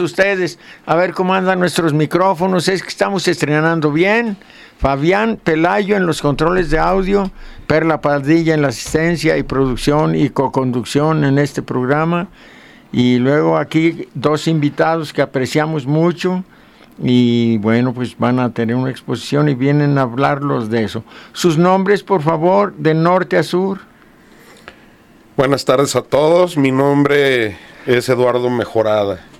Ustedes. A ver cómo andan nuestros micrófonos. Es que estamos estrenando bien. Fabián Pelayo en los controles de audio, Perla Padilla en la asistencia y producción y co-conducción en este programa. Y luego aquí dos invitados que apreciamos mucho y bueno, pues van a tener una exposición y vienen a hablarlos de eso. Sus nombres, por favor, de norte a sur. Buenas tardes a todos, mi nombre es Eduardo Mejorada.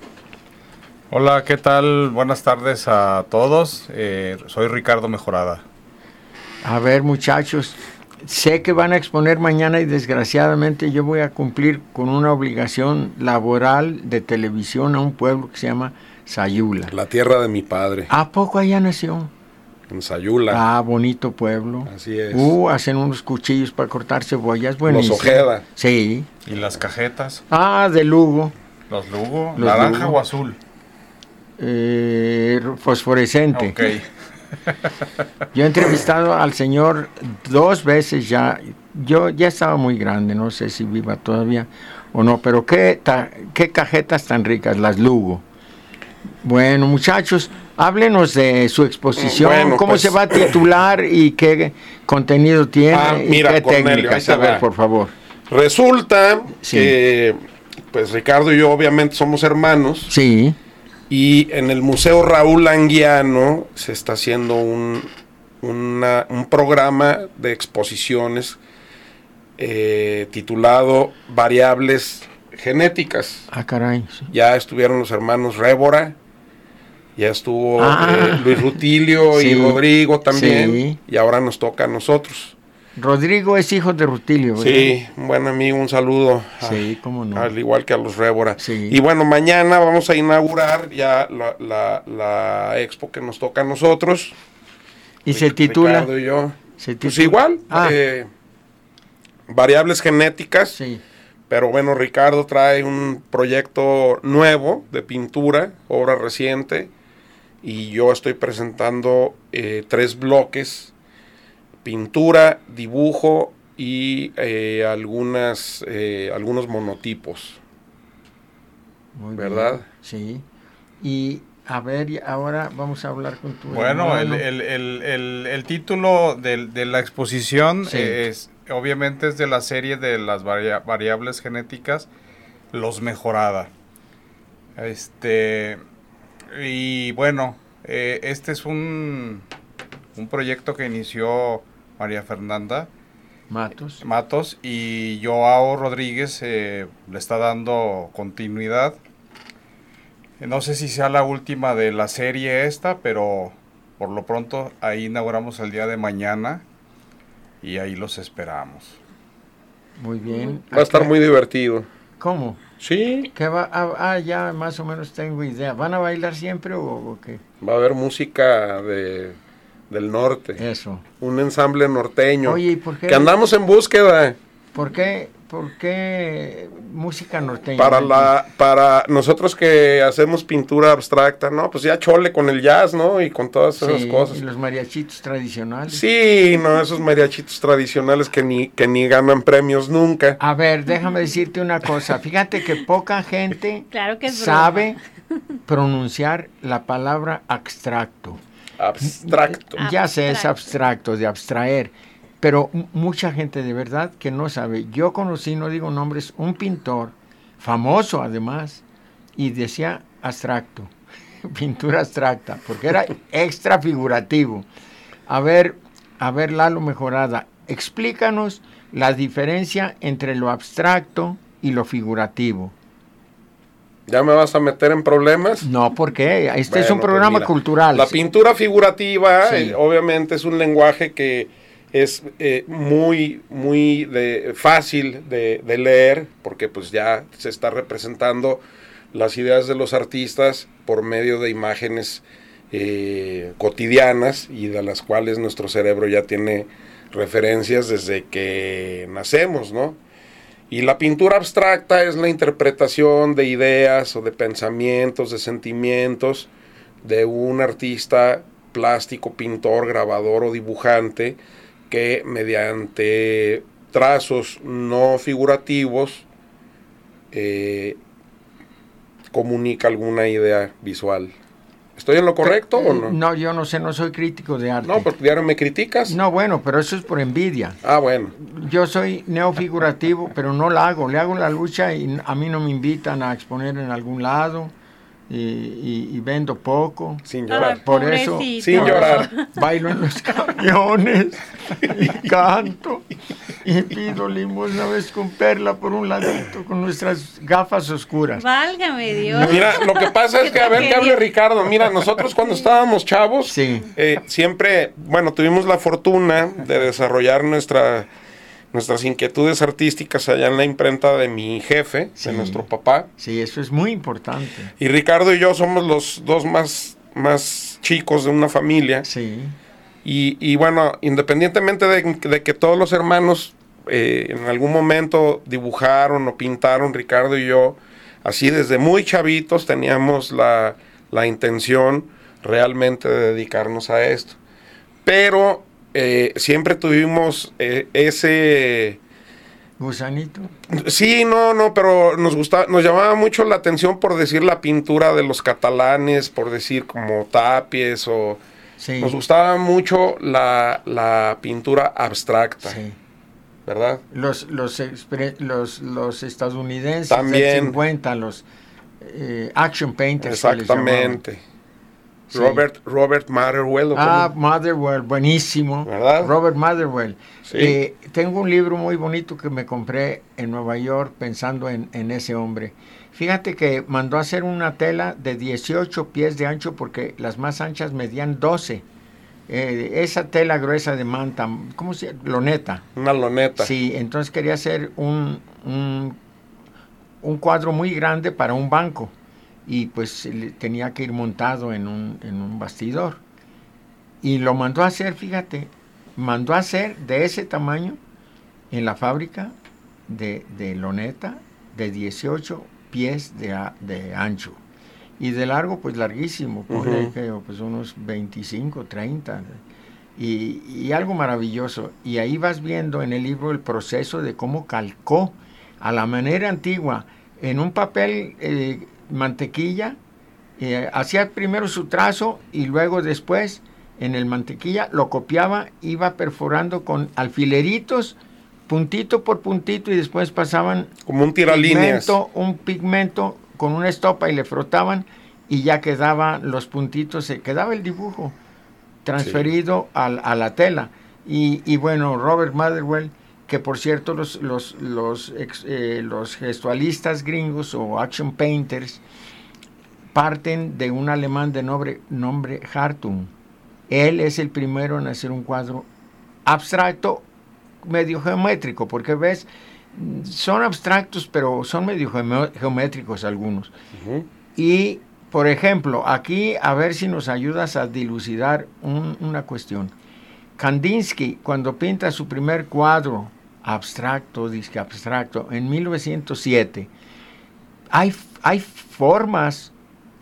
Hola, ¿qué tal? Buenas tardes a todos. Eh, soy Ricardo Mejorada. A ver, muchachos, sé que van a exponer mañana y desgraciadamente yo voy a cumplir con una obligación laboral de televisión a un pueblo que se llama Sayula. La tierra de mi padre. ¿A poco allá nació? En Sayula. Ah, bonito pueblo. Así es. Uh, hacen unos cuchillos para cortar cebollas. Bueno. Los Ojeda. Sí. ¿Y las cajetas? Ah, de Lugo. ¿Los Lugo? ¿Naranja o azul? Eh, fosforescente. Okay. Yo he entrevistado al señor dos veces ya, yo ya estaba muy grande, no sé si viva todavía o no, pero qué, qué cajetas tan ricas, las Lugo. Bueno, muchachos, háblenos de su exposición, cómo se pues, va a titular y qué contenido tiene ah, y qué técnicas. A ver, por favor. Resulta que, pues Ricardo y yo obviamente somos hermanos. Sí. Y en el Museo Raúl Anguiano se está haciendo un, un programa de exposiciones eh, titulado Variables Genéticas. Ah, caray. Ya estuvieron los hermanos Rébora, ya estuvo ah. eh, Luis Rutilio y Rodrigo también, y ahora nos toca a nosotros. Rodrigo es hijo de Rutilio, ¿verdad? Sí, un buen amigo, un saludo. Sí, cómo no. Al igual que a los Rébora. Y bueno, mañana vamos a inaugurar ya la, expo que nos toca a nosotros. ¿Y se titula? y yo. Pues igual. Ah. Eh, variables genéticas. Sí. Pero bueno, Ricardo trae un proyecto nuevo de pintura, obra reciente, y yo estoy presentando eh, tres bloques, pintura, dibujo y eh, algunas, eh, algunos monotipos. Muy ¿Verdad? Sí. Y a ver, ahora vamos a hablar con tu. Bueno, el, el, título de, de, la exposición es obviamente es de la serie de las variables genéticas, los mejorada. Este, y bueno, eh, este es un, un proyecto que inició María Fernanda. Matos. Matos y Joao Rodríguez eh, le está dando continuidad. No sé si sea la última de la serie esta, pero por lo pronto ahí inauguramos el día de mañana y ahí los esperamos. Muy bien. Va a estar muy divertido. ¿Cómo? Sí. ¿Qué va ah, ya más o menos tengo idea. ¿Van a bailar siempre o, qué? Va a haber música de, del norte. Eso. Un ensamble norteño. Oye, ¿y por qué? Que andamos en búsqueda. ¿Por qué, ¿Por qué música norteña? Para, la, para nosotros que hacemos pintura abstracta, ¿no? Pues ya chole con el jazz, ¿no? Y con todas esas cosas. Y los mariachitos tradicionales. Sí, no, esos mariachitos tradicionales que ni, que ni ganan premios nunca. A ver, déjame decirte una cosa. Fíjate que poca gente sabe pronunciar la palabra abstracto. Abstracto. Ya sé, es abstracto, de abstraer pero mucha gente de verdad que no sabe. Yo conocí, no digo nombres, un pintor famoso además, y decía abstracto, pintura abstracta, porque era extra figurativo. A ver, a ver, Lalo Mejorada, explícanos la diferencia entre lo abstracto y lo figurativo. ¿Ya me vas a meter en problemas? No, porque este es un pues programa cultural. La pintura figurativa, eh, obviamente, es un lenguaje que es eh, muy, muy de, fácil de, leer, porque pues ya se está representando las ideas de los artistas por medio de imágenes eh, cotidianas y de las cuales nuestro cerebro ya tiene referencias desde que nacemos, ¿no? Y la pintura abstracta es la interpretación de ideas o de pensamientos, de sentimientos de un artista plástico, pintor, grabador o dibujante, que mediante trazos no figurativos eh, comunica alguna idea visual. ¿Estoy en lo correcto o no? No, yo no sé, no soy crítico de arte. No, porque ahora me criticas. No, bueno, pero eso es por envidia. Ah, bueno. Yo soy neofigurativo, pero no la hago. Le hago la lucha y a mí no me invitan a exponer en algún lado y, vendo poco. Sin llorar. por eso, sin llorar. Bailo en los camiones y canto y pido limosna vez con perla por un ladito con nuestras gafas oscuras. Válgame Dios. Mira, lo que pasa es que, a ver qué hable Ricardo. Mira, nosotros cuando estábamos chavos, eh, siempre, bueno, tuvimos la fortuna de desarrollar nuestra nuestras inquietudes artísticas allá en la imprenta de mi jefe, de nuestro papá. Sí, eso es muy importante. Y Ricardo y yo somos los dos más, más chicos de una familia. Sí. Y, bueno, independientemente de, que todos los hermanos eh, en algún momento dibujaron o pintaron, Ricardo y yo, así desde muy chavitos teníamos la, la intención realmente de dedicarnos a esto. Pero eh, siempre tuvimos eh, ese gusanito. Sí, no, no, pero nos gustaba, nos llamaba mucho la atención por decir la pintura de los catalanes, por decir como tapies o nos gustaba mucho la, la pintura abstracta. Sí. ¿Verdad? Los, los, los, los estadounidenses También. 50, los eh, action painters. Exactamente. Robert, Robert Motherwell. Ah, Motherwell, buenísimo. ¿Verdad? Robert Motherwell. Eh, tengo un libro muy bonito que me compré en Nueva York pensando en, en, ese hombre. Fíjate que mandó a hacer una tela de 18 pies de ancho porque las más anchas medían 12. Eh, esa tela gruesa de manta, ¿cómo se llama? Loneta. Una loneta. Sí, entonces quería hacer un, un, un cuadro muy grande para un banco y pues tenía que ir montado en un, en un bastidor. Y lo mandó a hacer, fíjate, mandó a hacer de ese tamaño en la fábrica de, de loneta de 18 pies de, de, ancho. Y de largo, pues larguísimo, pues unos 25, 30. Y, y, algo maravilloso. Y ahí vas viendo en el libro el proceso de cómo calcó a la manera antigua en un papel eh, mantequilla, eh, hacía primero su trazo y luego después en el mantequilla lo copiaba, iba perforando con alfileritos, puntito por puntito y después pasaban como un tiralíneas, un pigmento con una estopa y le frotaban y ya quedaban los puntitos, se quedaba el dibujo transferido a, la tela. Y, bueno, Robert Motherwell, que por cierto los, los, los, eh, los gestualistas gringos o action painters parten de un alemán de nombre, nombre Hartung él es el primero en hacer un cuadro abstracto, medio geométrico, porque ves, son abstractos, pero son medio geométricos algunos. Y, por ejemplo, aquí a ver si nos ayudas a dilucidar una cuestión. Kandinsky, cuando pinta su primer cuadro abstracto, disque abstracto, en 1907, hay, hay formas,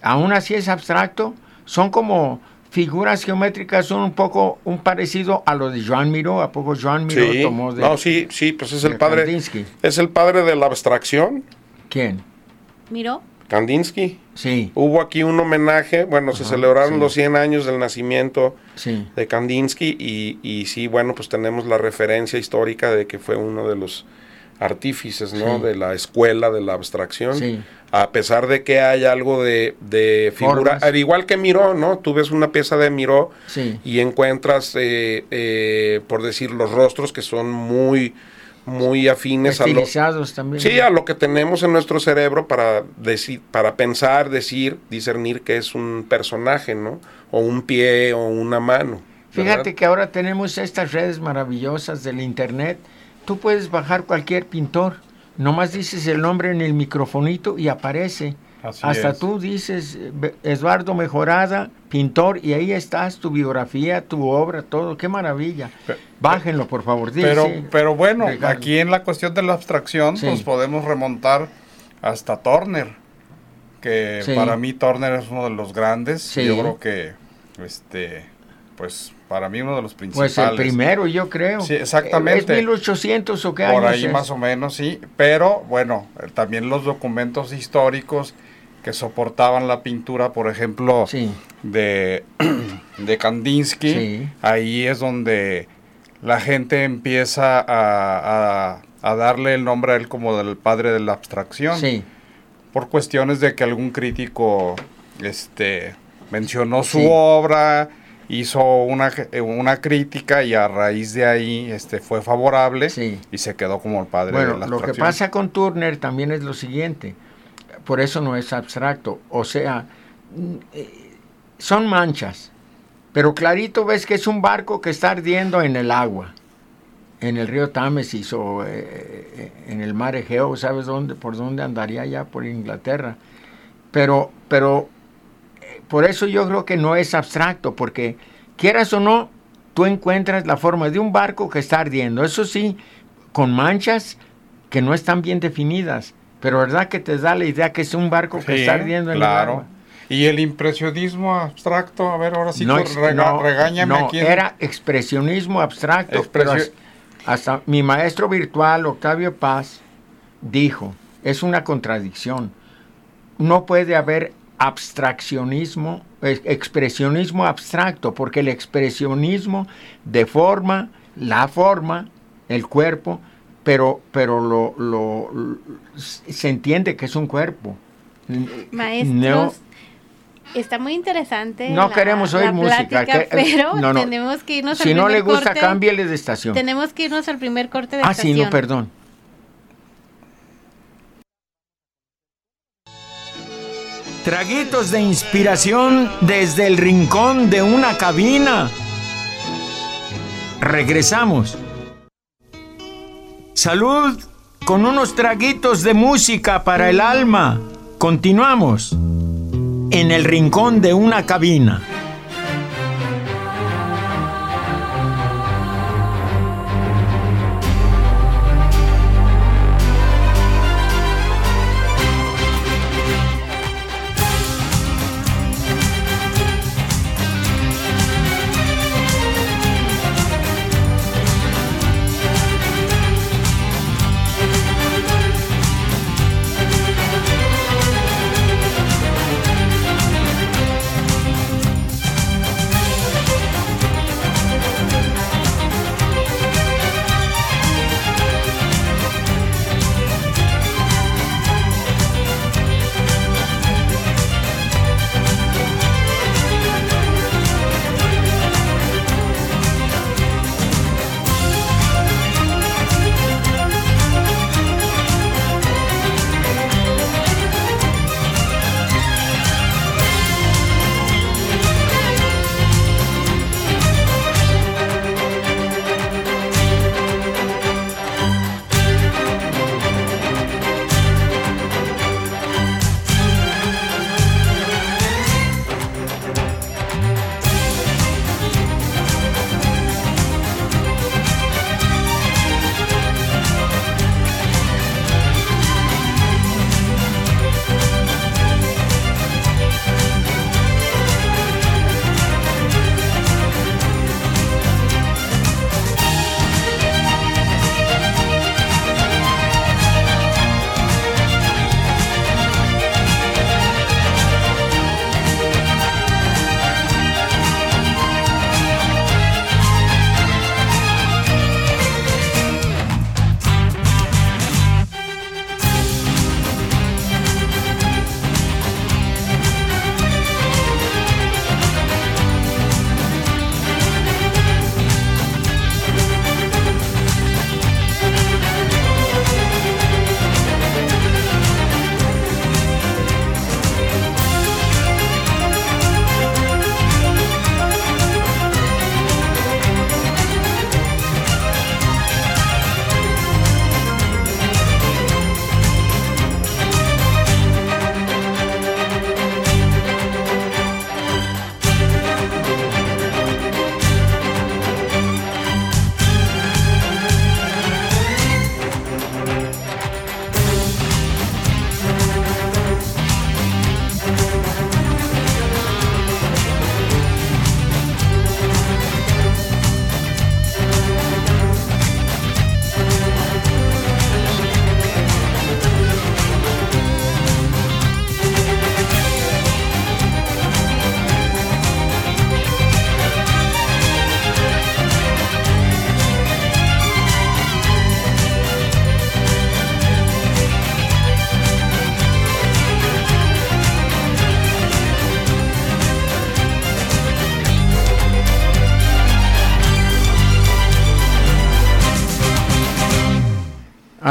aún así es abstracto, son como figuras geométricas son un poco un parecido a lo de Joan Miró. ¿A poco Joan Miró tomó de No, sí, sí, pues es el padre. Es el padre de la abstracción. ¿Quién? ¿Miró? Kandinsky. Sí. Hubo aquí un homenaje, bueno, se celebraron los 100 años del nacimiento de Kandinsky y, y sí, bueno, pues tenemos la referencia histórica de que fue uno de los artífices, ¿no? De la escuela de la abstracción. Sí a pesar de que hay algo de, de figura, al igual que Miró, ¿no? Tú ves una pieza de Miró y encuentras, eh, eh, por decir, los rostros que son muy, muy afines a lo, también. Sí, a lo que tenemos en nuestro cerebro para, decir, para pensar, decir, discernir que es un personaje, ¿no? O un pie o una mano. Fíjate que ahora tenemos estas redes maravillosas del Internet. Tú puedes bajar cualquier pintor Nomás dices el nombre en el microfonito y aparece. Hasta tú dices Eduardo Mejorada, pintor, y ahí estás, tu biografía, tu obra, todo. Qué maravilla. Bájenlo, por favor. pero, pero bueno, aquí en la cuestión de la abstracción, nos pues podemos remontar hasta Turner, que para mí Turner es uno de los grandes. Yo creo que, este, pues para mí uno de los principales. Pues el primero, yo creo. Sí, exactamente. ¿Es 1800 o qué Por ahí más o menos, sí. Pero bueno, también los documentos históricos que soportaban la pintura, por ejemplo, de, de Kandinsky, ahí es donde la gente empieza a, a, darle el nombre a él como del padre de la abstracción. Sí. Por cuestiones de que algún crítico este, mencionó su obra hizo una, eh, una crítica y a raíz de ahí este, fue favorable y se quedó como el padre de la Lo que pasa con Turner también es lo siguiente, por eso no es abstracto, o sea, eh, son manchas, pero clarito ves que es un barco que está ardiendo en el agua, en el río Támesis o eh, en el mar Egeo, ¿sabes dónde? Por dónde andaría ya por Inglaterra. Pero, pero por eso yo creo que no es abstracto, porque quieras o no, tú encuentras la forma de un barco que está ardiendo. Eso sí, con manchas que no están bien definidas, pero verdad que te da la idea que es un barco que está ardiendo en el agua. ¿Y el impresionismo abstracto? A ver, ahora sí, no, regáñame no, Era expresionismo abstracto, pero hasta mi maestro virtual, Octavio Paz, dijo, es una contradicción. No puede haber abstraccionismo, expresionismo abstracto, porque el expresionismo deforma la forma, el cuerpo, pero, pero lo, se entiende que es un cuerpo. Maestros, está muy interesante. No queremos oír música, pero tenemos que irnos si al primer corte. Si no le gusta, cámbiale de estación. Tenemos que irnos al primer corte de ah, estación. Ah, sí, no, perdón. Traguitos de inspiración desde el rincón de una cabina. Regresamos. Salud con unos traguitos de música para el alma. Continuamos en el rincón de una cabina.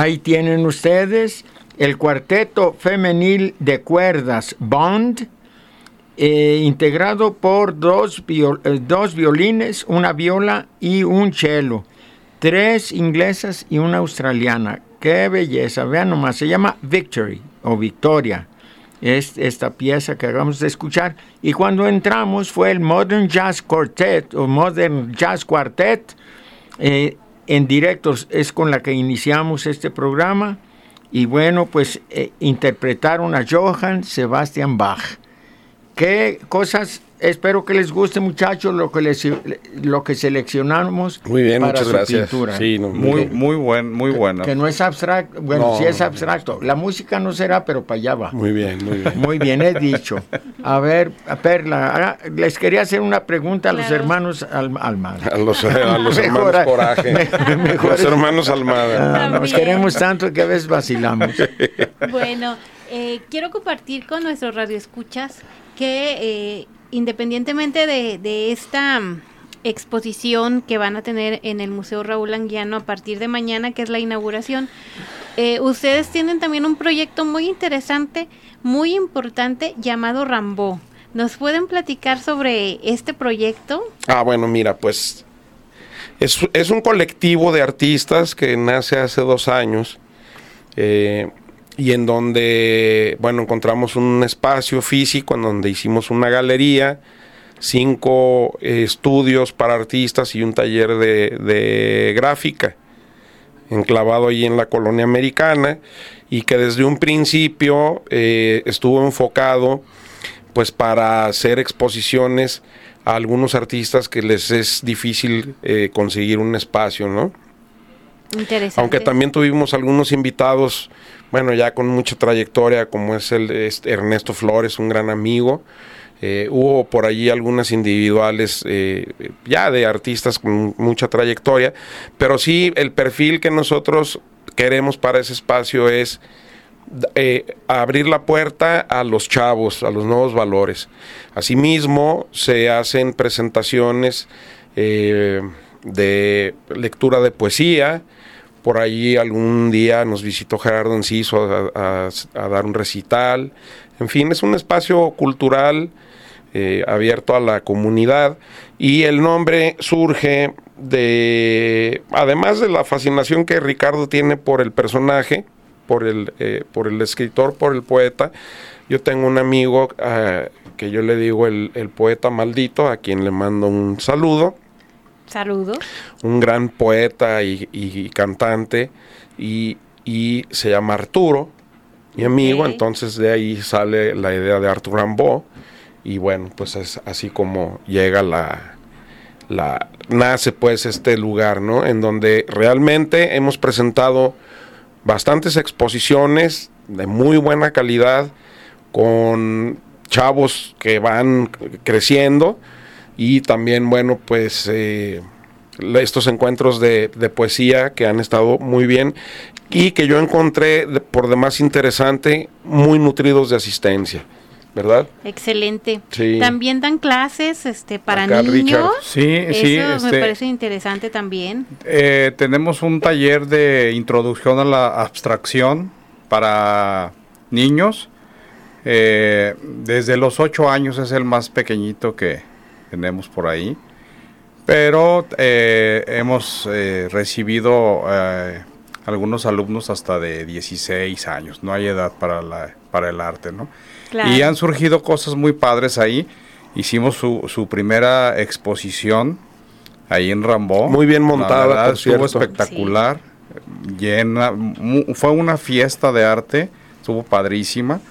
Ahí tienen ustedes el cuarteto femenil de cuerdas Bond, eh, integrado por dos, eh, dos, violines, una viola y un cello. Tres inglesas y una australiana. ¡Qué belleza! Vean nomás, se llama Victory o Victoria. Es esta pieza que acabamos de escuchar. Y cuando entramos fue el Modern Jazz Quartet o Modern Jazz Quartet. Eh, en directos es con la que iniciamos este programa y bueno, pues eh, interpretaron a Johann Sebastian Bach. ¿qué cosas espero que les guste, muchachos, lo que les, lo que seleccionamos. Muy bien, muchas gracias. Sí, muy, muy buen, muy bueno. Que no es abstracto, bueno, sí es abstracto. La música no será, pero para allá va. Muy bien, muy bien. Muy bien, he dicho. A ver, Perla, les quería hacer una pregunta a los hermanos Almada. A los, hermanos Coraje. los hermanos Almada. Ah, nos queremos tanto que a veces vacilamos. Bueno, eh, quiero compartir con nuestros radioescuchas que eh, independientemente de, esta mm, exposición que van a tener en el Museo Raúl Anguiano a partir de mañana, que es la inauguración, eh, ustedes tienen también un proyecto muy interesante, muy importante, llamado Rambo. ¿Nos pueden platicar sobre este proyecto? Ah, bueno, mira, pues es, es un colectivo de artistas que nace hace dos años. Eh, y en donde, bueno, encontramos un espacio físico en donde hicimos una galería, cinco eh, estudios para artistas y un taller de, gráfica, enclavado ahí en la colonia americana, y que desde un principio eh, estuvo enfocado pues para hacer exposiciones a algunos artistas que les es difícil eh, conseguir un espacio, ¿no? Interesante. Aunque también tuvimos algunos invitados bueno, ya con mucha trayectoria, como es el Ernesto Flores, un gran amigo. Eh, hubo por allí algunas individuales eh, ya de artistas con mucha trayectoria, pero sí el perfil que nosotros queremos para ese espacio es eh, abrir la puerta a los chavos, a los nuevos valores. Asimismo, se hacen presentaciones de lectura de poesía, por allí algún día nos visitó Gerardo Enciso a, dar un recital. En fin, es un espacio cultural eh, abierto a la comunidad y el nombre surge de, además de la fascinación que Ricardo tiene por el personaje, por el, eh, por el escritor, por el poeta. Yo tengo un amigo eh, que yo le digo el poeta maldito, a quien le mando un saludo Saludos. Un gran poeta y, cantante y, se llama Arturo, mi amigo, entonces de ahí sale la idea de Arturo Rambo y bueno, pues es así como llega la, la nace pues este lugar, ¿no? En donde realmente hemos presentado bastantes exposiciones de muy buena calidad con chavos que van creciendo y también, bueno, pues eh, estos encuentros de, poesía que han estado muy bien y que yo encontré por demás interesante, muy nutridos de asistencia. ¿verdad? Excelente. También dan clases este, para niños. Sí, sí. Eso me este, parece interesante también. Eh, tenemos un taller de introducción a la abstracción para niños. Eh, desde los ocho años es el más pequeñito que, tenemos por ahí. Pero eh, hemos eh, recibido eh, algunos alumnos hasta de 16 años, no hay edad para, la, para el arte, ¿no? Y han surgido cosas muy padres ahí. Hicimos su, su primera exposición ahí en Rambó. Muy bien montada, estuvo espectacular, llena, fue una fiesta de arte, estuvo padrísima.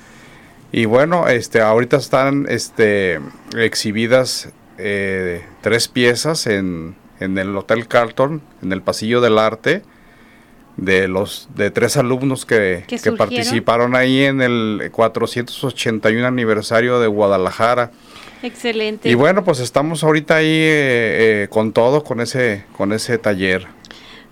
Y bueno, este, ahorita están este, exhibidas eh, tres piezas en, en, el Hotel Carlton, en el Pasillo del Arte, de los de tres alumnos que, que participaron ahí en el 481 aniversario de Guadalajara. Excelente. Y bueno, pues estamos ahorita ahí eh, eh, con todo, con ese, con ese taller.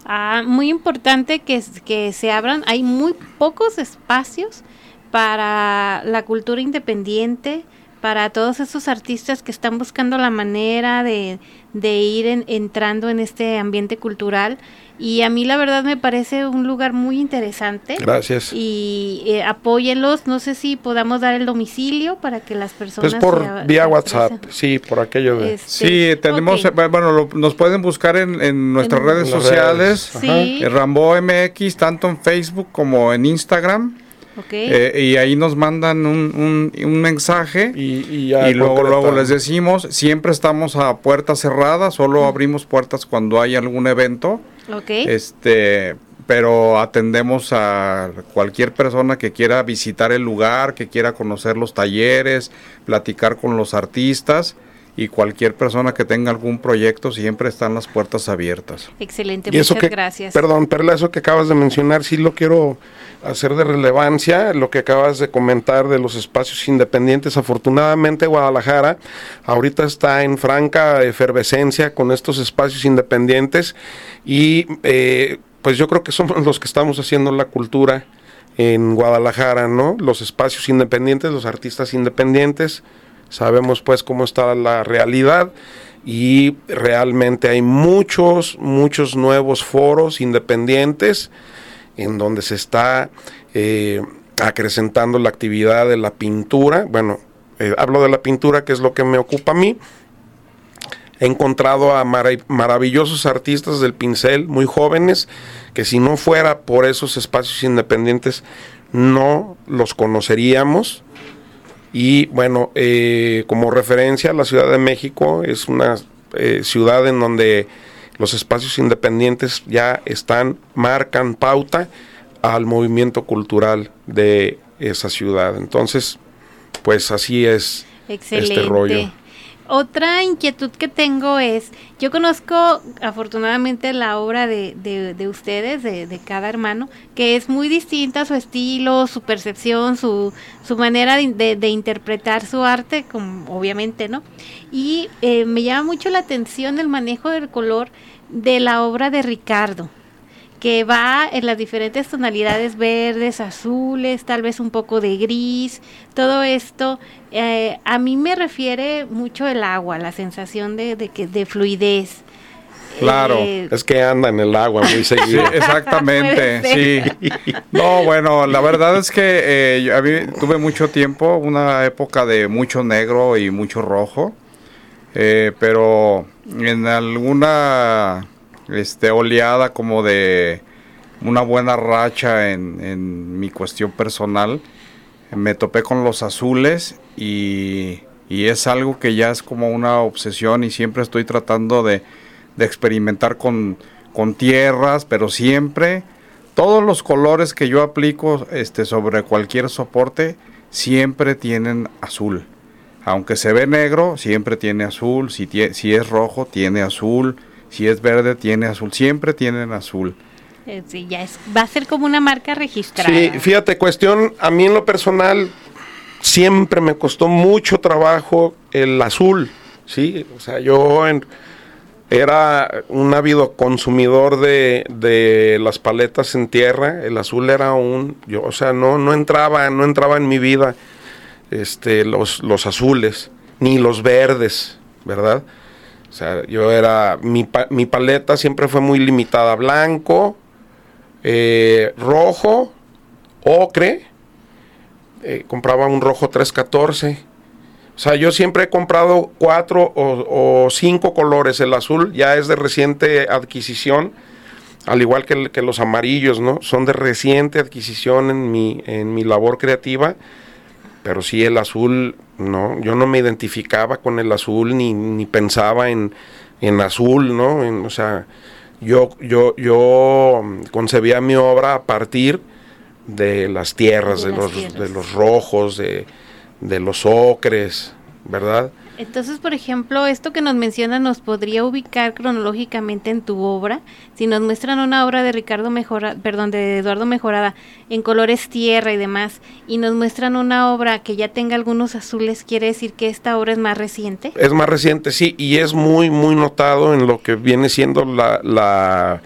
Ah, muy importante que, que se abran, hay muy pocos espacios para la cultura independiente, para todos esos artistas que están buscando la manera de, ir entrando en este ambiente cultural. Y a mí la verdad me parece un lugar muy interesante. Gracias. Y eh, apóyenlos. No sé si podamos dar el domicilio para que las personas... Pues por vía WhatsApp, sí, por aquello de... Este, sí, tenemos, eh, bueno, nos pueden buscar en, nuestras redes sociales. Sí. Rambo MX, tanto en Facebook como en Instagram. Eh, y ahí nos mandan un, un, mensaje y, luego, luego les decimos, siempre estamos a puertas cerradas, solo abrimos puertas cuando hay algún evento. Este, pero atendemos a cualquier persona que quiera visitar el lugar, que quiera conocer los talleres, platicar con los artistas y cualquier persona que tenga algún proyecto siempre están las puertas abiertas. Excelente, muchas gracias. Perdón, Perla, eso que acabas de mencionar sí lo quiero hacer de relevancia, lo que acabas de comentar de los espacios independientes. Afortunadamente Guadalajara ahorita está en franca efervescencia con estos espacios independientes y eh, pues yo creo que somos los que estamos haciendo la cultura en Guadalajara, ¿no? Los espacios independientes, los artistas independientes Sabemos pues cómo está la realidad y realmente hay muchos, muchos nuevos foros independientes en donde se está eh, acrecentando la actividad de la pintura. Bueno, eh, hablo de la pintura que es lo que me ocupa a mí. He encontrado a maravillosos artistas del pincel, muy jóvenes, que si no fuera por esos espacios independientes no los conoceríamos y bueno, eh, como referencia, la Ciudad de México es una eh, ciudad en donde los espacios independientes ya están, marcan pauta al movimiento cultural de esa ciudad. Entonces, pues así es este rollo. Otra inquietud que tengo es, yo conozco afortunadamente la obra de, de, ustedes, de, de, cada hermano, que es muy distinta su estilo, su percepción, su, su manera de, interpretar su arte, como, obviamente, ¿no? Y eh, me llama mucho la atención el manejo del color de la obra de Ricardo que va en las diferentes tonalidades verdes, azules, tal vez un poco de gris, todo esto eh, a mí me refiere mucho el agua, la sensación de, de, que, de fluidez. Claro, eh, es que anda en el agua muy seguido. exactamente, sí. No, bueno, la verdad es que eh, tuve mucho tiempo, una época de mucho negro y mucho rojo, pero en alguna este, oleada como de una buena racha en, en mi cuestión personal, me topé con los azules y, es algo que ya es como una obsesión y siempre estoy tratando de, experimentar con, tierras, pero siempre todos los colores que yo aplico este, sobre cualquier soporte siempre tienen azul. Aunque se ve negro, siempre tiene azul. Si, si es rojo, tiene azul. Si es verde, tiene azul. Siempre tienen azul. Eh, sí, ya es, va a ser como una marca registrada. Sí, fíjate, cuestión, a mí en lo personal siempre me costó mucho trabajo el azul, ¿sí? O sea, yo era un ávido consumidor de, las paletas en tierra, el azul era un, yo, o sea, no, no entraba, no entraba en mi vida este, los, los azules, ni los verdes, ¿verdad? O sea, yo era, mi, mi paleta siempre fue muy limitada, blanco, eh, rojo, ocre, eh, compraba un rojo 314. O sea, yo siempre he comprado cuatro o, cinco colores. El azul ya es de reciente adquisición, al igual que, que, los amarillos, ¿no? Son de reciente adquisición en mi, en mi labor creativa. Pero sí, el azul, no, yo no me identificaba con el azul ni, ni pensaba en, en azul, ¿no? o sea, yo, yo, yo concebía mi obra a partir de las tierras, de, los, de los rojos, de, de los ocres, ¿verdad? Entonces, por ejemplo, esto que nos menciona nos podría ubicar cronológicamente en tu obra. Si nos muestran una obra de Ricardo Mejora, perdón, de Eduardo Mejorada en colores tierra y demás, y nos muestran una obra que ya tenga algunos azules, quiere decir que esta obra es más reciente. Es más reciente, sí, y es muy, muy notado en lo que viene siendo la, la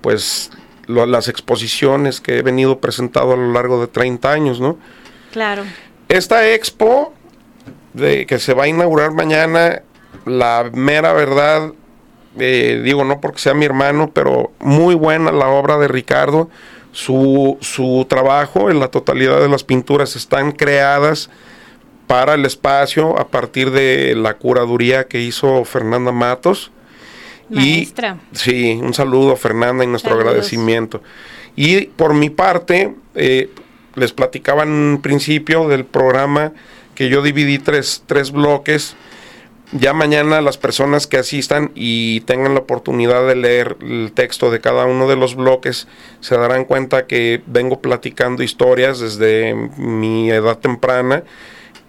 pues, las exposiciones que he venido presentado a lo largo de 30 años, ¿no? Claro. Esta expo de que se va a inaugurar mañana, la mera verdad, eh, digo no porque sea mi hermano, pero muy buena la obra de Ricardo. Su, su trabajo en la totalidad de las pinturas están creadas para el espacio a partir de la curaduría que hizo Fernanda Matos. Maestra. Y, sí, un saludo a Fernanda y nuestro agradecimiento. Y por mi parte, eh, les platicaba en principio del programa que yo dividí tres, tres bloques ya mañana las personas que asistan y tengan la oportunidad de leer el texto de cada uno de los bloques se darán cuenta que vengo platicando historias desde mi edad temprana.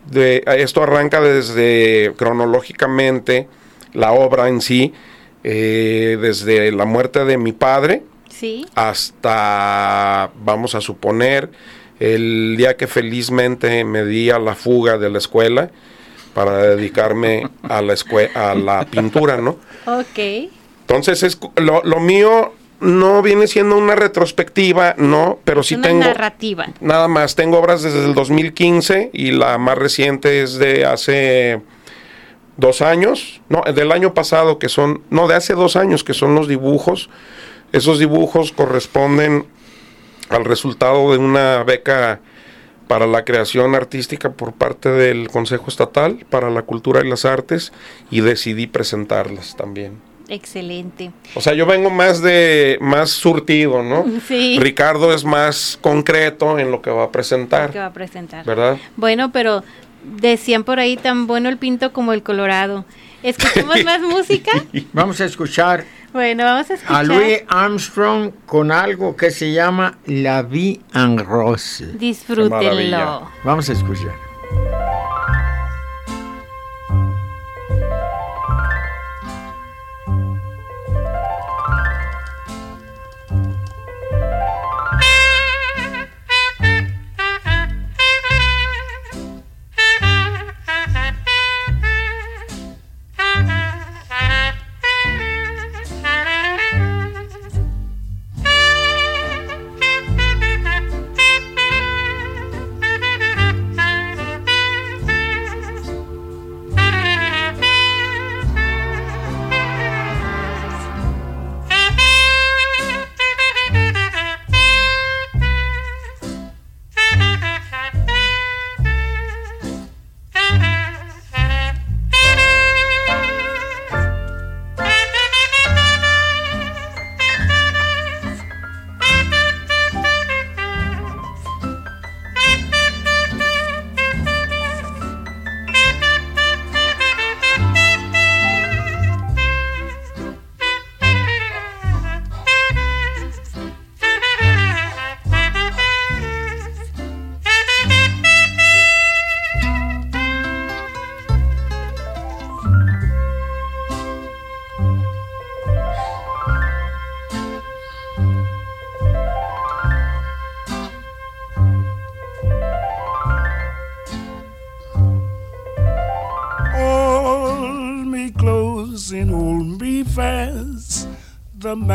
De, esto arranca desde cronológicamente la obra en sí, eh, desde la muerte de mi padre ¿Sí? hasta, vamos a suponer, el día que felizmente me di a la fuga de la escuela para dedicarme a la, a la pintura, ¿no? Ok. Entonces, es, lo, lo mío no viene siendo una retrospectiva, no, pero sí Una tengo... narrativa. Nada más, tengo obras desde el 2015 y la más reciente es de hace dos años, no, del año pasado que son, no, de hace dos años que son los dibujos. Esos dibujos corresponden al resultado de una beca para la creación artística por parte del Consejo Estatal para la Cultura y las Artes y decidí presentarlas también. Excelente. O sea, yo vengo más de más surtido, ¿no? Sí. Ricardo es más concreto en lo que va a presentar, Que va a presentar. ¿verdad? Bueno, pero decían por ahí tan bueno el pinto como el colorado. ¿Escuchamos más música? Vamos a escuchar Bueno, vamos a escuchar. a Louis Armstrong con algo que se llama La Vie en Rose. Disfrútenlo. Vamos a escuchar.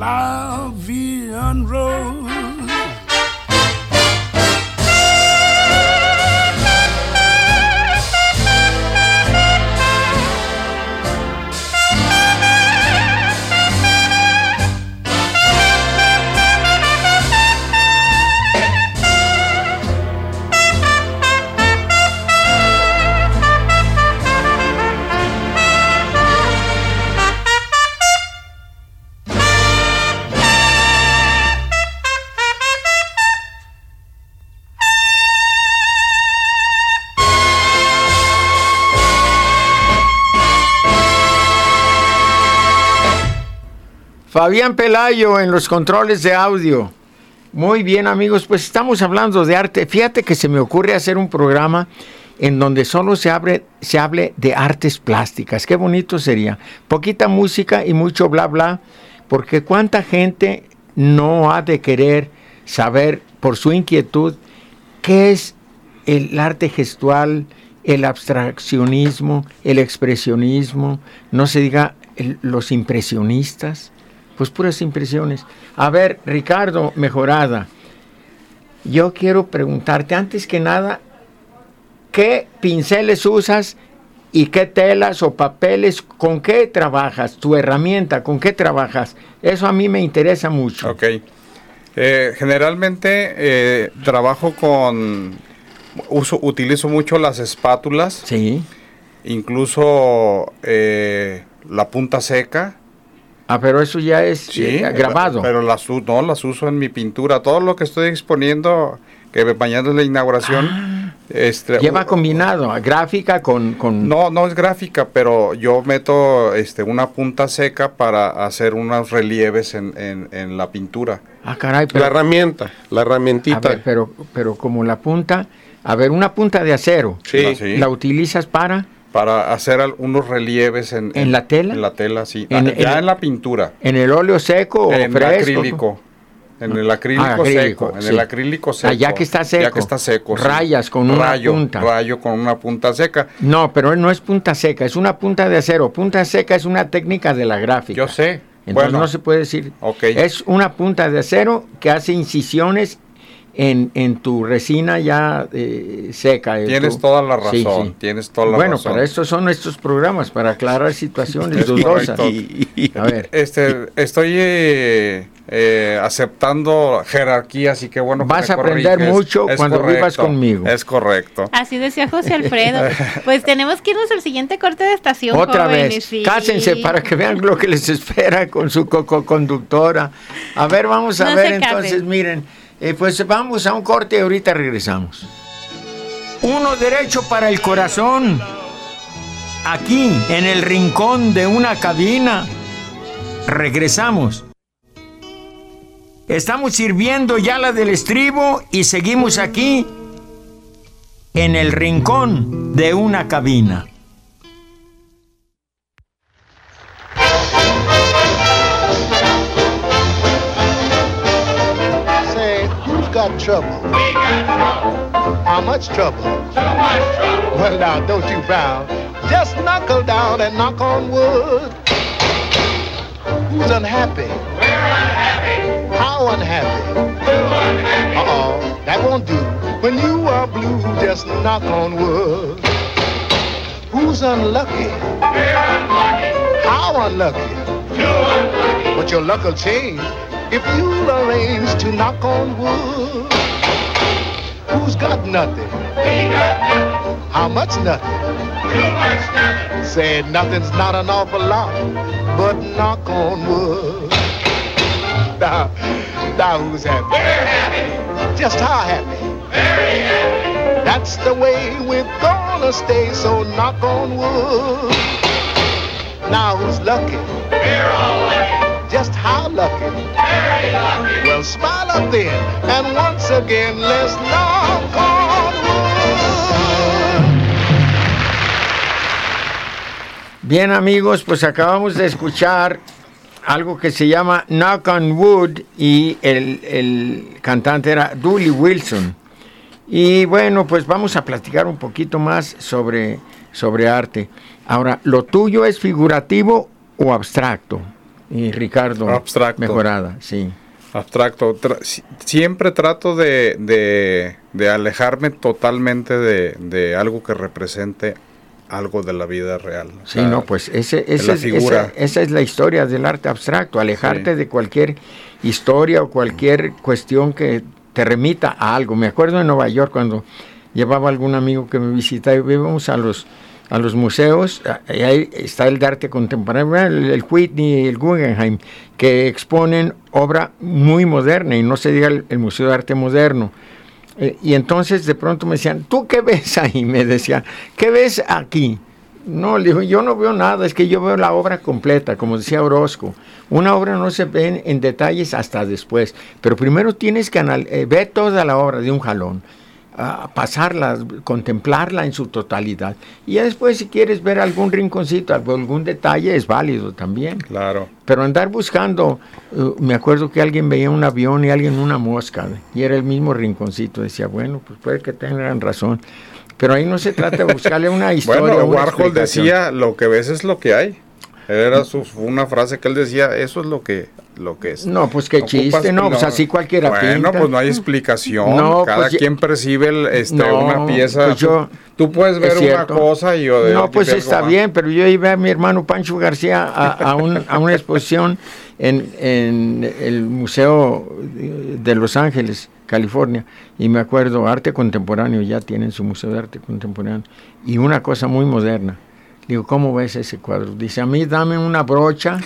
La Vie Fabián Pelayo en los controles de audio. Muy bien amigos, pues estamos hablando de arte. Fíjate que se me ocurre hacer un programa en donde solo se, abre, se hable de artes plásticas. Qué bonito sería. Poquita música y mucho bla bla, porque cuánta gente no ha de querer saber por su inquietud qué es el arte gestual, el abstraccionismo, el expresionismo, no se diga los impresionistas, pues puras impresiones. A ver, Ricardo, mejorada, yo quiero preguntarte antes que nada, ¿qué pinceles usas y qué telas o papeles, con qué trabajas, tu herramienta, con qué trabajas? Eso a mí me interesa mucho. Ok. Eh, generalmente eh, trabajo con, uso, utilizo mucho las espátulas. Sí. Incluso eh, la punta seca. Ah, pero eso ya es grabado. Pero las, no, las uso en mi pintura. Todo lo que estoy exponiendo, que mañana es la inauguración. Ah. este, Lleva combinado gráfica con, con, No, no es gráfica, pero yo meto este, una punta seca para hacer unos relieves en, en, la pintura. Ah, caray. Pero, la herramienta, la herramientita. pero, pero como la punta, a ver, una punta de acero. Sí. ¿La utilizas para? Para hacer unos relieves en, en, la tela. En la tela, sí. En, ya en, la pintura. ¿En el óleo seco o en fresco? acrílico. En el acrílico, seco. En el acrílico seco. Ah, ya que está seco. Ya que está seco. Rayas con una punta. Rayo con una punta seca. No, pero no es punta seca, es una punta de acero. Punta seca es una técnica de la gráfica. Yo sé. Entonces no se puede decir. Okay. Es una punta de acero que hace incisiones en, en tu resina ya eh, seca. Tienes toda la razón, tienes toda la bueno, razón. para esto son estos programas, para aclarar situaciones dudosas. A ver. Este, estoy eh, eh, aceptando jerarquías y qué bueno Vas a aprender mucho cuando vivas conmigo. Es correcto. Así decía José Alfredo. pues tenemos que irnos al siguiente corte de estación. Otra vez. Cásense para que vean lo que les espera con su co-conductora. A ver, vamos a ver entonces, miren. Eh, pues vamos a un corte y ahorita regresamos. Uno derecho para el corazón. Aquí, en el rincón de una cabina. Regresamos. Estamos sirviendo ya la del estribo y seguimos aquí en el rincón de una cabina. Got trouble. We got trouble. How much trouble? Too much trouble. Well, now, don't you frown. Just knuckle down and knock on wood. Who's unhappy? We're unhappy. How unhappy? Too unhappy. Uh-oh, that won't do. When you are blue, just knock on wood. Who's unlucky? We're unlucky. How unlucky? Too unlucky. But your luck will change if you'll arrange to knock on wood. Who's got nothing? We got nothing. How much nothing? Too much nothing. Said nothing's not an awful lot, but knock on wood. Now, now who's happy? We're happy. Just how happy? Very happy. That's the way we're gonna stay, so knock on wood. Now who's lucky? We're all lucky. Just how lucky? Well, smile up then, and once again, let's knock on. Bien amigos, pues acabamos de escuchar algo que se llama Knock on Wood y el, el cantante era Dooley Wilson. Y bueno, pues vamos a platicar un poquito más sobre, sobre arte. Ahora, ¿lo tuyo es figurativo o abstracto? Y Ricardo, abstracto. mejorada, sí. Abstracto. siempre trato de, de, alejarme totalmente de, de, algo que represente algo de la vida real. sí, no, pues ese, ese es, esa, esa, es la historia del arte abstracto, alejarte de cualquier historia o cualquier cuestión que te remita a algo. Me acuerdo en Nueva York cuando llevaba algún amigo que me visitaba y íbamos a los a los museos, ahí está el de arte contemporáneo, el, Whitney y el Guggenheim, que exponen obra muy moderna y no se diga el, Museo de Arte Moderno. Eh, y entonces de pronto me decían, ¿tú qué ves ahí? Me decía, ¿qué ves aquí? No, le digo, yo no veo nada, es que yo veo la obra completa, como decía Orozco. Una obra no se ve en, detalles hasta después, pero primero tienes que eh, ver toda la obra de un jalón a pasarla, contemplarla en su totalidad. Y después si quieres ver algún rinconcito, algún detalle, es válido también. Claro. Pero andar buscando, uh, me acuerdo que alguien veía un avión y alguien una mosca, y era el mismo rinconcito. Decía, bueno, pues puede que tengan razón. Pero ahí no se trata de buscarle una historia. bueno, una Warhol decía, lo que ves es lo que hay. Era su, una frase que él decía, eso es lo que, lo que es. No, pues qué Ocupas chiste, no, pues así cualquiera Bueno, pinta. pues no hay explicación. No, Cada pues quien percibe el, este, No, una pieza. pues yo- tú, puedes Es ver una cosa y yo de No, pues está más. bien, pero yo iba a mi hermano Pancho García a, a un- a una exposición en, en el Museo de Los Ángeles, California, y me acuerdo, arte contemporáneo, ya tienen su Museo de Arte Contemporáneo, y una cosa muy moderna. Digo, ¿cómo ves ese cuadro? Dice, a mí dame una brocha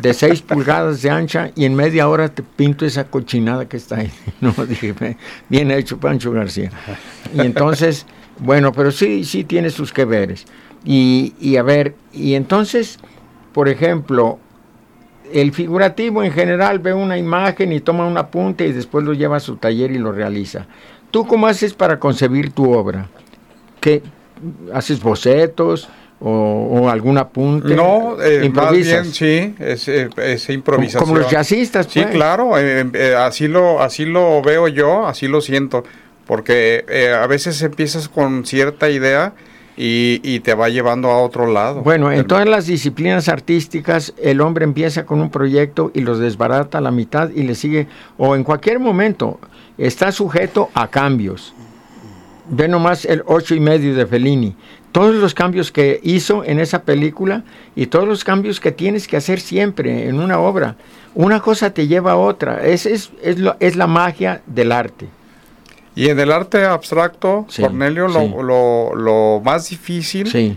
de 6 pulgadas de ancha y en media hora te pinto esa cochinada que está ahí. No, dije, "Ve, bien hecho Pancho García. Y entonces, bueno, pero sí, sí tiene sus que veres. Y, y a ver, y entonces, por ejemplo, el figurativo en general ve una imagen y toma un apunte y después lo lleva a su taller y lo realiza. ¿Tú cómo haces para concebir tu obra? ¿Qué, ¿Haces bocetos o, o algún apunte? No, eh, más bien sí, es, eh, es improvisación. como los jazzistas, Sí, pues. claro, eh, eh, así lo así lo veo yo, así lo siento, porque a veces empiezas con cierta idea y, y te va llevando a otro lado. Bueno, en todas las disciplinas artísticas, el hombre empieza con un proyecto y los desbarata a la mitad y le sigue, o en cualquier momento, está sujeto a cambios. Ve nomás el ocho y medio de Fellini. Todos los cambios que hizo en esa película y todos los cambios que tienes que hacer siempre en una obra. Una cosa te lleva a otra. Es, es, es, lo- es la magia del arte. Y en el arte abstracto, Sí, Cornelio, lo, sí. lo, lo más difícil Sí.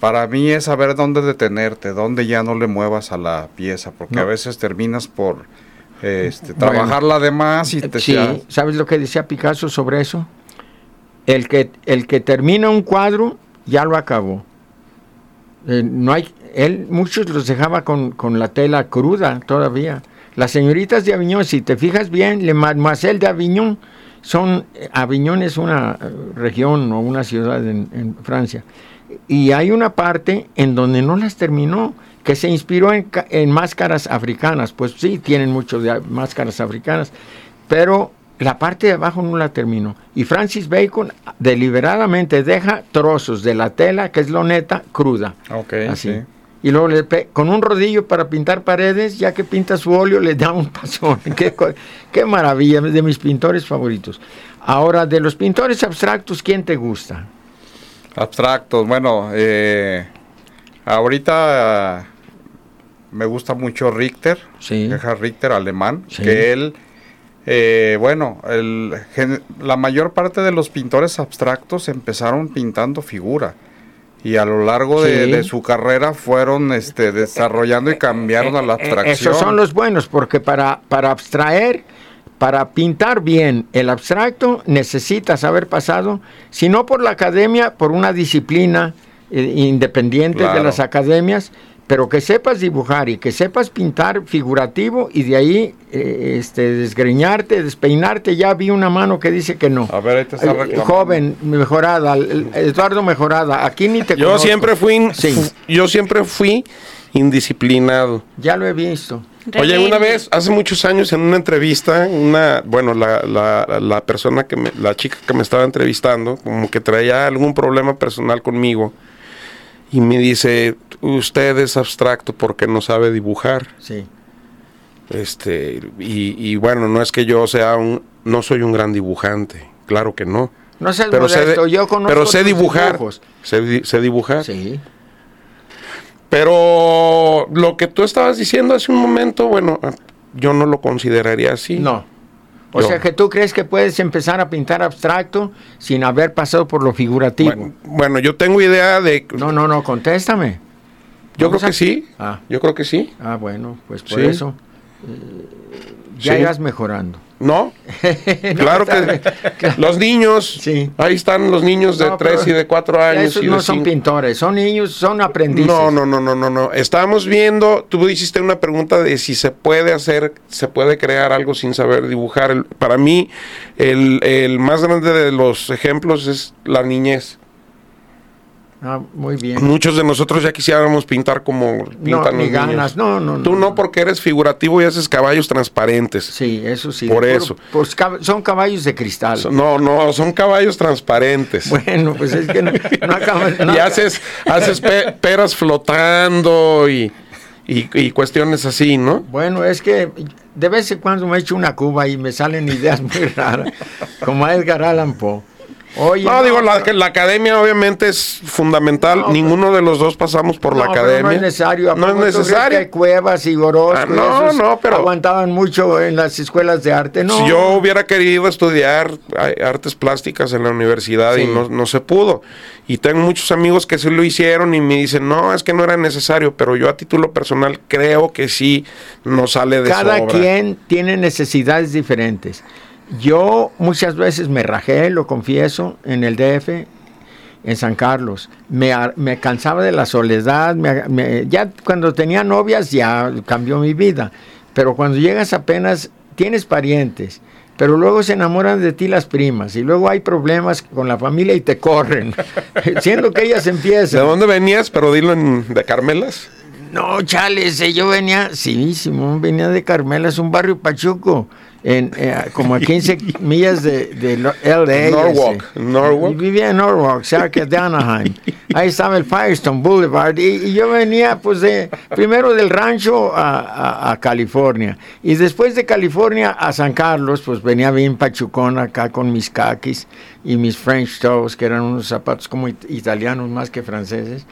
para mí es saber dónde detenerte, dónde ya no le muevas a la pieza, porque No. a veces terminas por este, Bueno. trabajarla de más y te Sí, ¿sabes lo que decía Picasso sobre eso? El que, el que termina un cuadro ya lo acabó. Eh, no hay, él muchos los dejaba con, con la tela cruda todavía. Las señoritas de Aviñón, si te fijas bien, Le Mademoiselle de Aviñón, son, eh, Aviñón es una eh, región o una ciudad en, Francia. Y hay una parte en donde no las terminó, que se inspiró en, en máscaras africanas. Pues sí, tienen mucho máscaras africanas, pero la parte de abajo no la terminó. Y Francis Bacon deliberadamente deja trozos de la tela, que es loneta, cruda. Ok, Así. sí. Y luego le con un rodillo para pintar paredes, ya que pinta su óleo, le da un pasón. qué, qué maravilla, de mis pintores favoritos. Ahora, de los pintores abstractos, ¿quién te gusta? Abstractos, bueno, eh, ahorita ah, me gusta mucho Richter, Sí. Richter, alemán, Sí. que él, eh, bueno, el la mayor parte de los pintores abstractos empezaron pintando figura y a lo largo de, Sí. de su carrera fueron este, desarrollando y cambiaron a la Eh, eh, abstracción. Esos son los buenos, porque para, para abstraer, para pintar bien el abstracto, necesitas haber pasado, si no por la academia, por una disciplina eh, independiente de las academias, pero que sepas dibujar y que sepas pintar figurativo y de ahí eh, este, desgreñarte, despeinarte. Ya vi una mano que dice que no. A ver, ahí te está Eh, reclamando. joven, mejorada, el- Eduardo Mejorada, aquí ni te Yo conozco. siempre fui, Sí. yo siempre fui indisciplinado. Ya lo he visto. Oye, una vez, hace muchos años, en una entrevista, una, bueno, la, la, la persona que me, la chica que me estaba entrevistando, como que traía algún problema personal conmigo, y me dice, usted es abstracto porque no sabe dibujar. Sí. Este, y, y bueno, no es que yo sea un, no soy un gran dibujante, claro que no. No seas Pero sé, modesto, de- yo conozco pero sé dibujar, sé, sé dibujar. Sí. Pero lo que tú estabas diciendo hace un momento, bueno, yo no lo consideraría así. No. O Yo. sea que tú crees que puedes empezar a pintar abstracto sin haber pasado por lo figurativo. Bueno, bueno, yo tengo idea de... No, no, no, contéstame. yo creo a- que sí. Ah. yo creo que sí. Ah, bueno, pues por Sí. eso eh, ya Sí. irás mejorando. ¿No? Claro que los niños, Sí. ahí están los niños de No, 3 pero y de 4 años. Esos y no son cinco. pintores, son niños, son aprendices. No, no, no, no, no, no. Estábamos viendo, tú hiciste una pregunta de si se puede hacer, se puede crear algo sin saber dibujar. Para mí, el, el más grande de los ejemplos es la niñez. Ah, muy bien. Muchos de nosotros ya quisiéramos pintar como No, pintan ni los ganas, niños. no, no, no. Tú no porque eres figurativo y haces caballos transparentes. Sí, eso sí. Por eso. pues son caballos de cristal. No, no, son caballos transparentes. Bueno, pues es que no, no acaba- no y haces, haces pe- peras flotando y, y, y cuestiones así, ¿no? Bueno, es que de vez en cuando me echo una cuba y me salen ideas muy raras, como a Edgar Allan Poe. Oye, No, digo, la, la academia obviamente es fundamental. No, Ninguno de los dos pasamos por la no, academia. No es necesario. ¿A No es necesario. que Cuevas y Orozco Ah, no, no, pero- aguantaban mucho en las escuelas de arte. No, Si yo hubiera querido estudiar artes plásticas en la universidad y no, no se pudo. Y tengo muchos amigos que sí lo hicieron y me dicen, no, es que no era necesario, pero yo a título personal creo que sí nos sale de Cada sobra. quien tiene necesidades diferentes. Yo muchas veces me rajé, lo confieso, en el DF, en San Carlos. Me, me cansaba de la soledad. me- me- ya cuando tenía novias ya cambió mi vida. Pero cuando llegas apenas, tienes parientes. Pero luego se enamoran de ti las primas y luego hay problemas con la familia y te corren, siendo que ellas ¿De empiezan. dónde venías? Pero dilo en, de Carmelas. No, chales, yo venía, sí, Simón venía de Carmela, es un barrio pachuco, en, eh, como a 15 millas de, de LA. Norwalk, ese. Norwalk. Vivía en Norwalk, cerca de Anaheim. Ahí estaba el Firestone Boulevard. Y, y yo venía, pues, de, primero del rancho a, a- a California. Y después de California a San Carlos, pues venía bien pachucón acá con mis kakis y mis French toes, que eran unos zapatos como it- italianos más que franceses.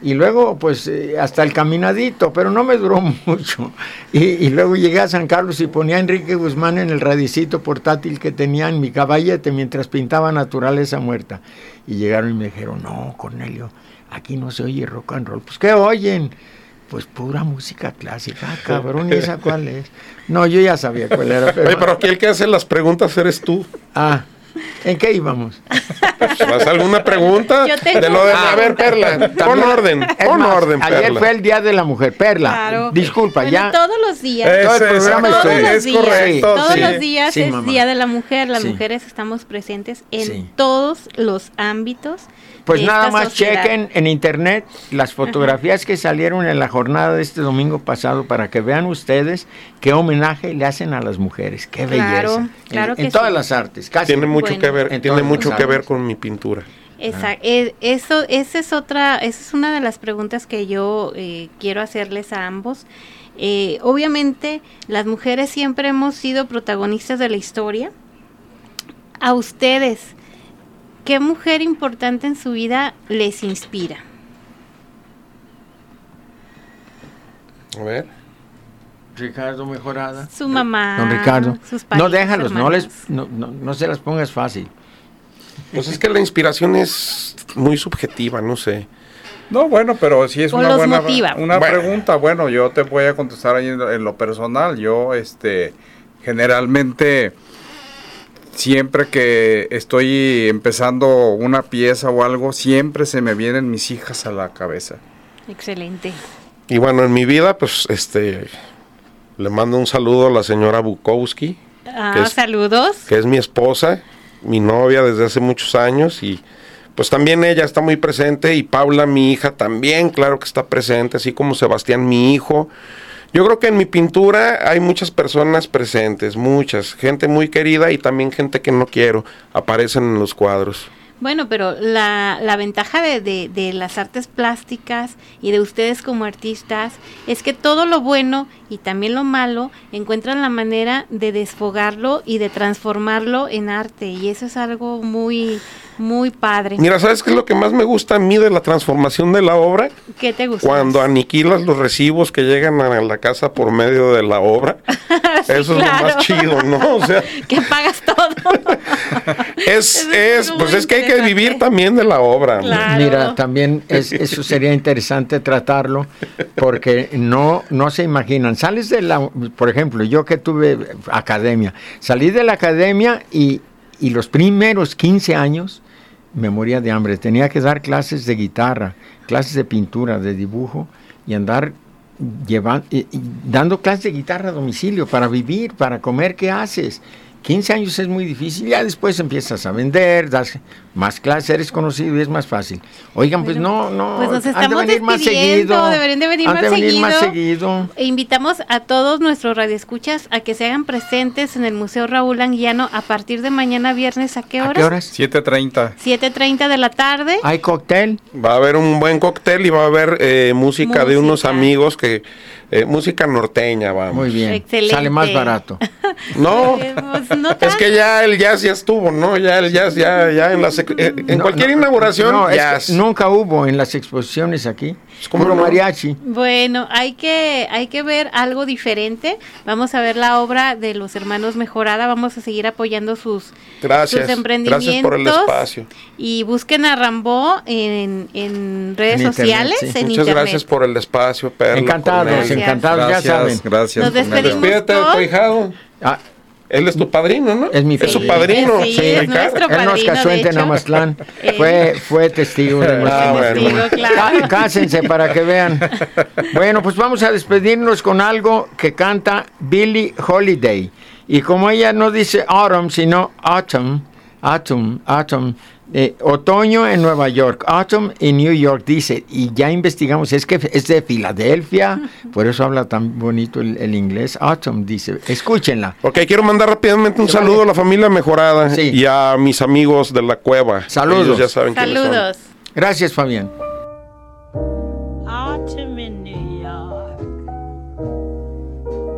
Y luego, pues, eh, hasta el caminadito, pero no me duró mucho. Y, y luego llegué a San Carlos y ponía a Enrique Guzmán en el radicito portátil que tenía en mi caballete mientras pintaba naturaleza muerta. Y llegaron y me dijeron, no, Cornelio, aquí no se oye rock and roll. Pues, ¿qué oyen? Pues pura música clásica, Ah, cabrón, ¿y esa cuál es? No, yo ya sabía cuál era. Pero, Oye, pero aquí el que hace las preguntas eres tú. Ah, ¿en qué íbamos? ¿Haz alguna pregunta? Yo tengo De lo de, a ver, Perla, pon También- orden, más, orden, Ayer fue el Día de la Mujer. Perla, Claro. disculpa, Bueno, ya. todos los días. Todo el Ese, programa exacto, estoy- todos los es días, correcto, todos sí. los días Sí, es mamá. Día de la Mujer. Las Sí. mujeres estamos presentes en Sí. todos los ámbitos. Pues nada más sociedad. chequen en internet las fotografías que salieron en la jornada de este domingo pasado para que vean ustedes qué homenaje le hacen a las mujeres. Qué belleza. Claro, En- claro en, que todas sí. las artes, casi. Tiene mucho Bueno. que ver, En tiene mucho que ver con mi pintura. Exacto. eso, esa es otra, esa es una de las preguntas que yo eh, quiero hacerles a ambos. Eh, obviamente, las mujeres siempre hemos sido protagonistas de la historia. A ustedes, ¿qué mujer importante en su vida les inspira? A ver. Ricardo Mejorada. Su mamá. Don Ricardo. sus no parientes, déjalos, no, les, no, no, no se las pongas fácil. Pues es que la inspiración es muy subjetiva, no sé. No, bueno, pero si es O una los buena motiva. una Bueno. pregunta. Bueno, yo te voy a contestar ahí en lo personal. Yo, este, generalmente, siempre que estoy empezando una pieza o algo, siempre se me vienen mis hijas a la cabeza. Excelente. Y bueno, en mi vida, pues, este, le mando un saludo a la señora Bukowski, Ah, Que es- saludos. que es mi esposa, mi novia desde hace muchos años y pues también ella está muy presente y Paula, mi hija, también, claro que está presente, así como Sebastián, mi hijo. Yo creo que en mi pintura hay muchas personas presentes, muchas, gente muy querida y también gente que no quiero, aparecen en los cuadros. Bueno, pero la, la ventaja de, de- de las artes plásticas y de ustedes como artistas es que todo lo bueno y también lo malo encuentran la manera de desfogarlo y de transformarlo en arte y eso es algo muy, muy padre. Mira, ¿sabes qué es lo que más me gusta a mí de la transformación de la obra? ¿Qué te gusta? Cuando aniquilas los recibos que llegan a la casa por medio de la obra. Sí, Eso es lo más chido, ¿no? O sea, que pagas todo. Es, es pues es que hay que vivir también de la obra. Claro. Mira, también es- eso sería interesante tratarlo porque no, no se imaginan. Sales de la, por ejemplo, yo que tuve academia, salí de la academia y, y los primeros 15 años me moría de hambre. Tenía que dar clases de guitarra, clases de pintura, de dibujo y andar llevan- y- y dando clases de guitarra a domicilio para vivir, para comer. ¿Qué haces? 15 años es muy difícil, ya después empiezas a vender, das más clases, eres conocido y es más fácil. Oigan, pues no, no, Pues nos han de estamos venir más seguido. deberían de venir han más de venir más seguido. E invitamos a todos nuestros radioescuchas a que se hagan presentes en el Museo Raúl Anguiano a partir de mañana viernes. ¿A qué ¿A horas? qué horas? 7.30. 7.30 de la tarde. ¿Hay cóctel? Va a haber un buen cóctel y va a haber eh, música, de unos amigos que eh, música norteña, vamos. Muy bien. Excelente. Sale más barato. No, pues, no es que ya el jazz ya estuvo, ¿no? Ya el jazz ya ya en la sec- eh, en No, cualquier no, inauguración no, es que nunca hubo en las exposiciones aquí. Es ¿Cómo como mariachi. Bueno, hay que, hay que ver algo diferente. Vamos a ver la obra de los hermanos Mejorada. Vamos a seguir apoyando sus, Gracias. sus emprendimientos. Gracias por el espacio. Y busquen a Rambó en, en redes En internet, sociales, sí. en Muchas internet. gracias por el espacio, Perla. Encantados, encantados, ya saben. Gracias. Nos despedimos. Despídete de tu con- ahijado. Ah, Él es tu padrino, ¿no? Es mi Es su padrino. padrino. Sí, es nuestro Él nos padrino, casó en. Eh. Fue, fue testigo de nuestro Ah, bueno. matrimonio. Testigo, claro. Cá- Cásense para que vean. Bueno, pues vamos a despedirnos con algo que canta Billie Holiday. Y como ella no dice autumn, sino autumn, autumn, autumn, eh, otoño en Nueva York, autumn en New York, dice, y ya investigamos, es que es de Filadelfia, por eso habla tan bonito el, el inglés, autumn, dice, escúchenla. Ok, quiero mandar rápidamente un saludo a la familia Mejorada Sí. y a mis amigos de la cueva. Saludos. Ellos ya saben quiénes son. Saludos. Gracias, Fabián. autumn in New York.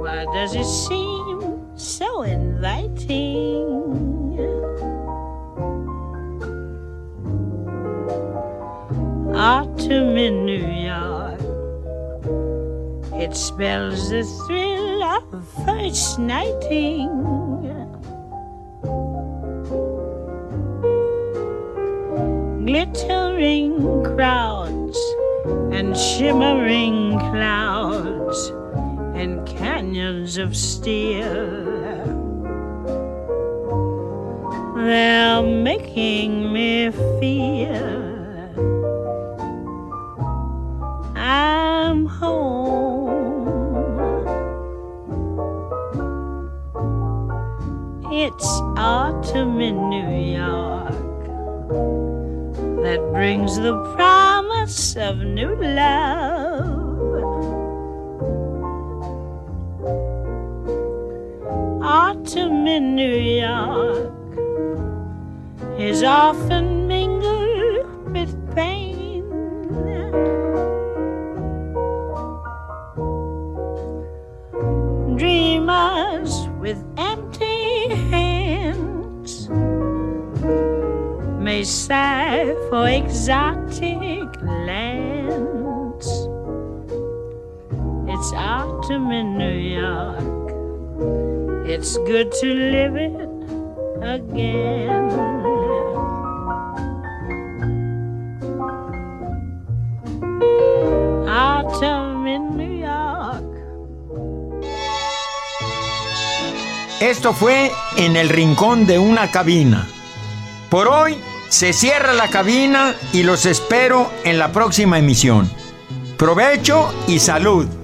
Why does it seem Autumn in New York. It spells the thrill of first nighting. glittering crowds and shimmering clouds and canyons of steel. They're making me feel It's autumn in New York that brings the promise of new love. Autumn in New York is often sigh for exotic lands. It's autumn in New York. It's good to live it again. Autumn in New York. Esto fue En el Rincón de una Cabina. Por hoy se cierra la cabina y los espero en la próxima emisión. Provecho y salud.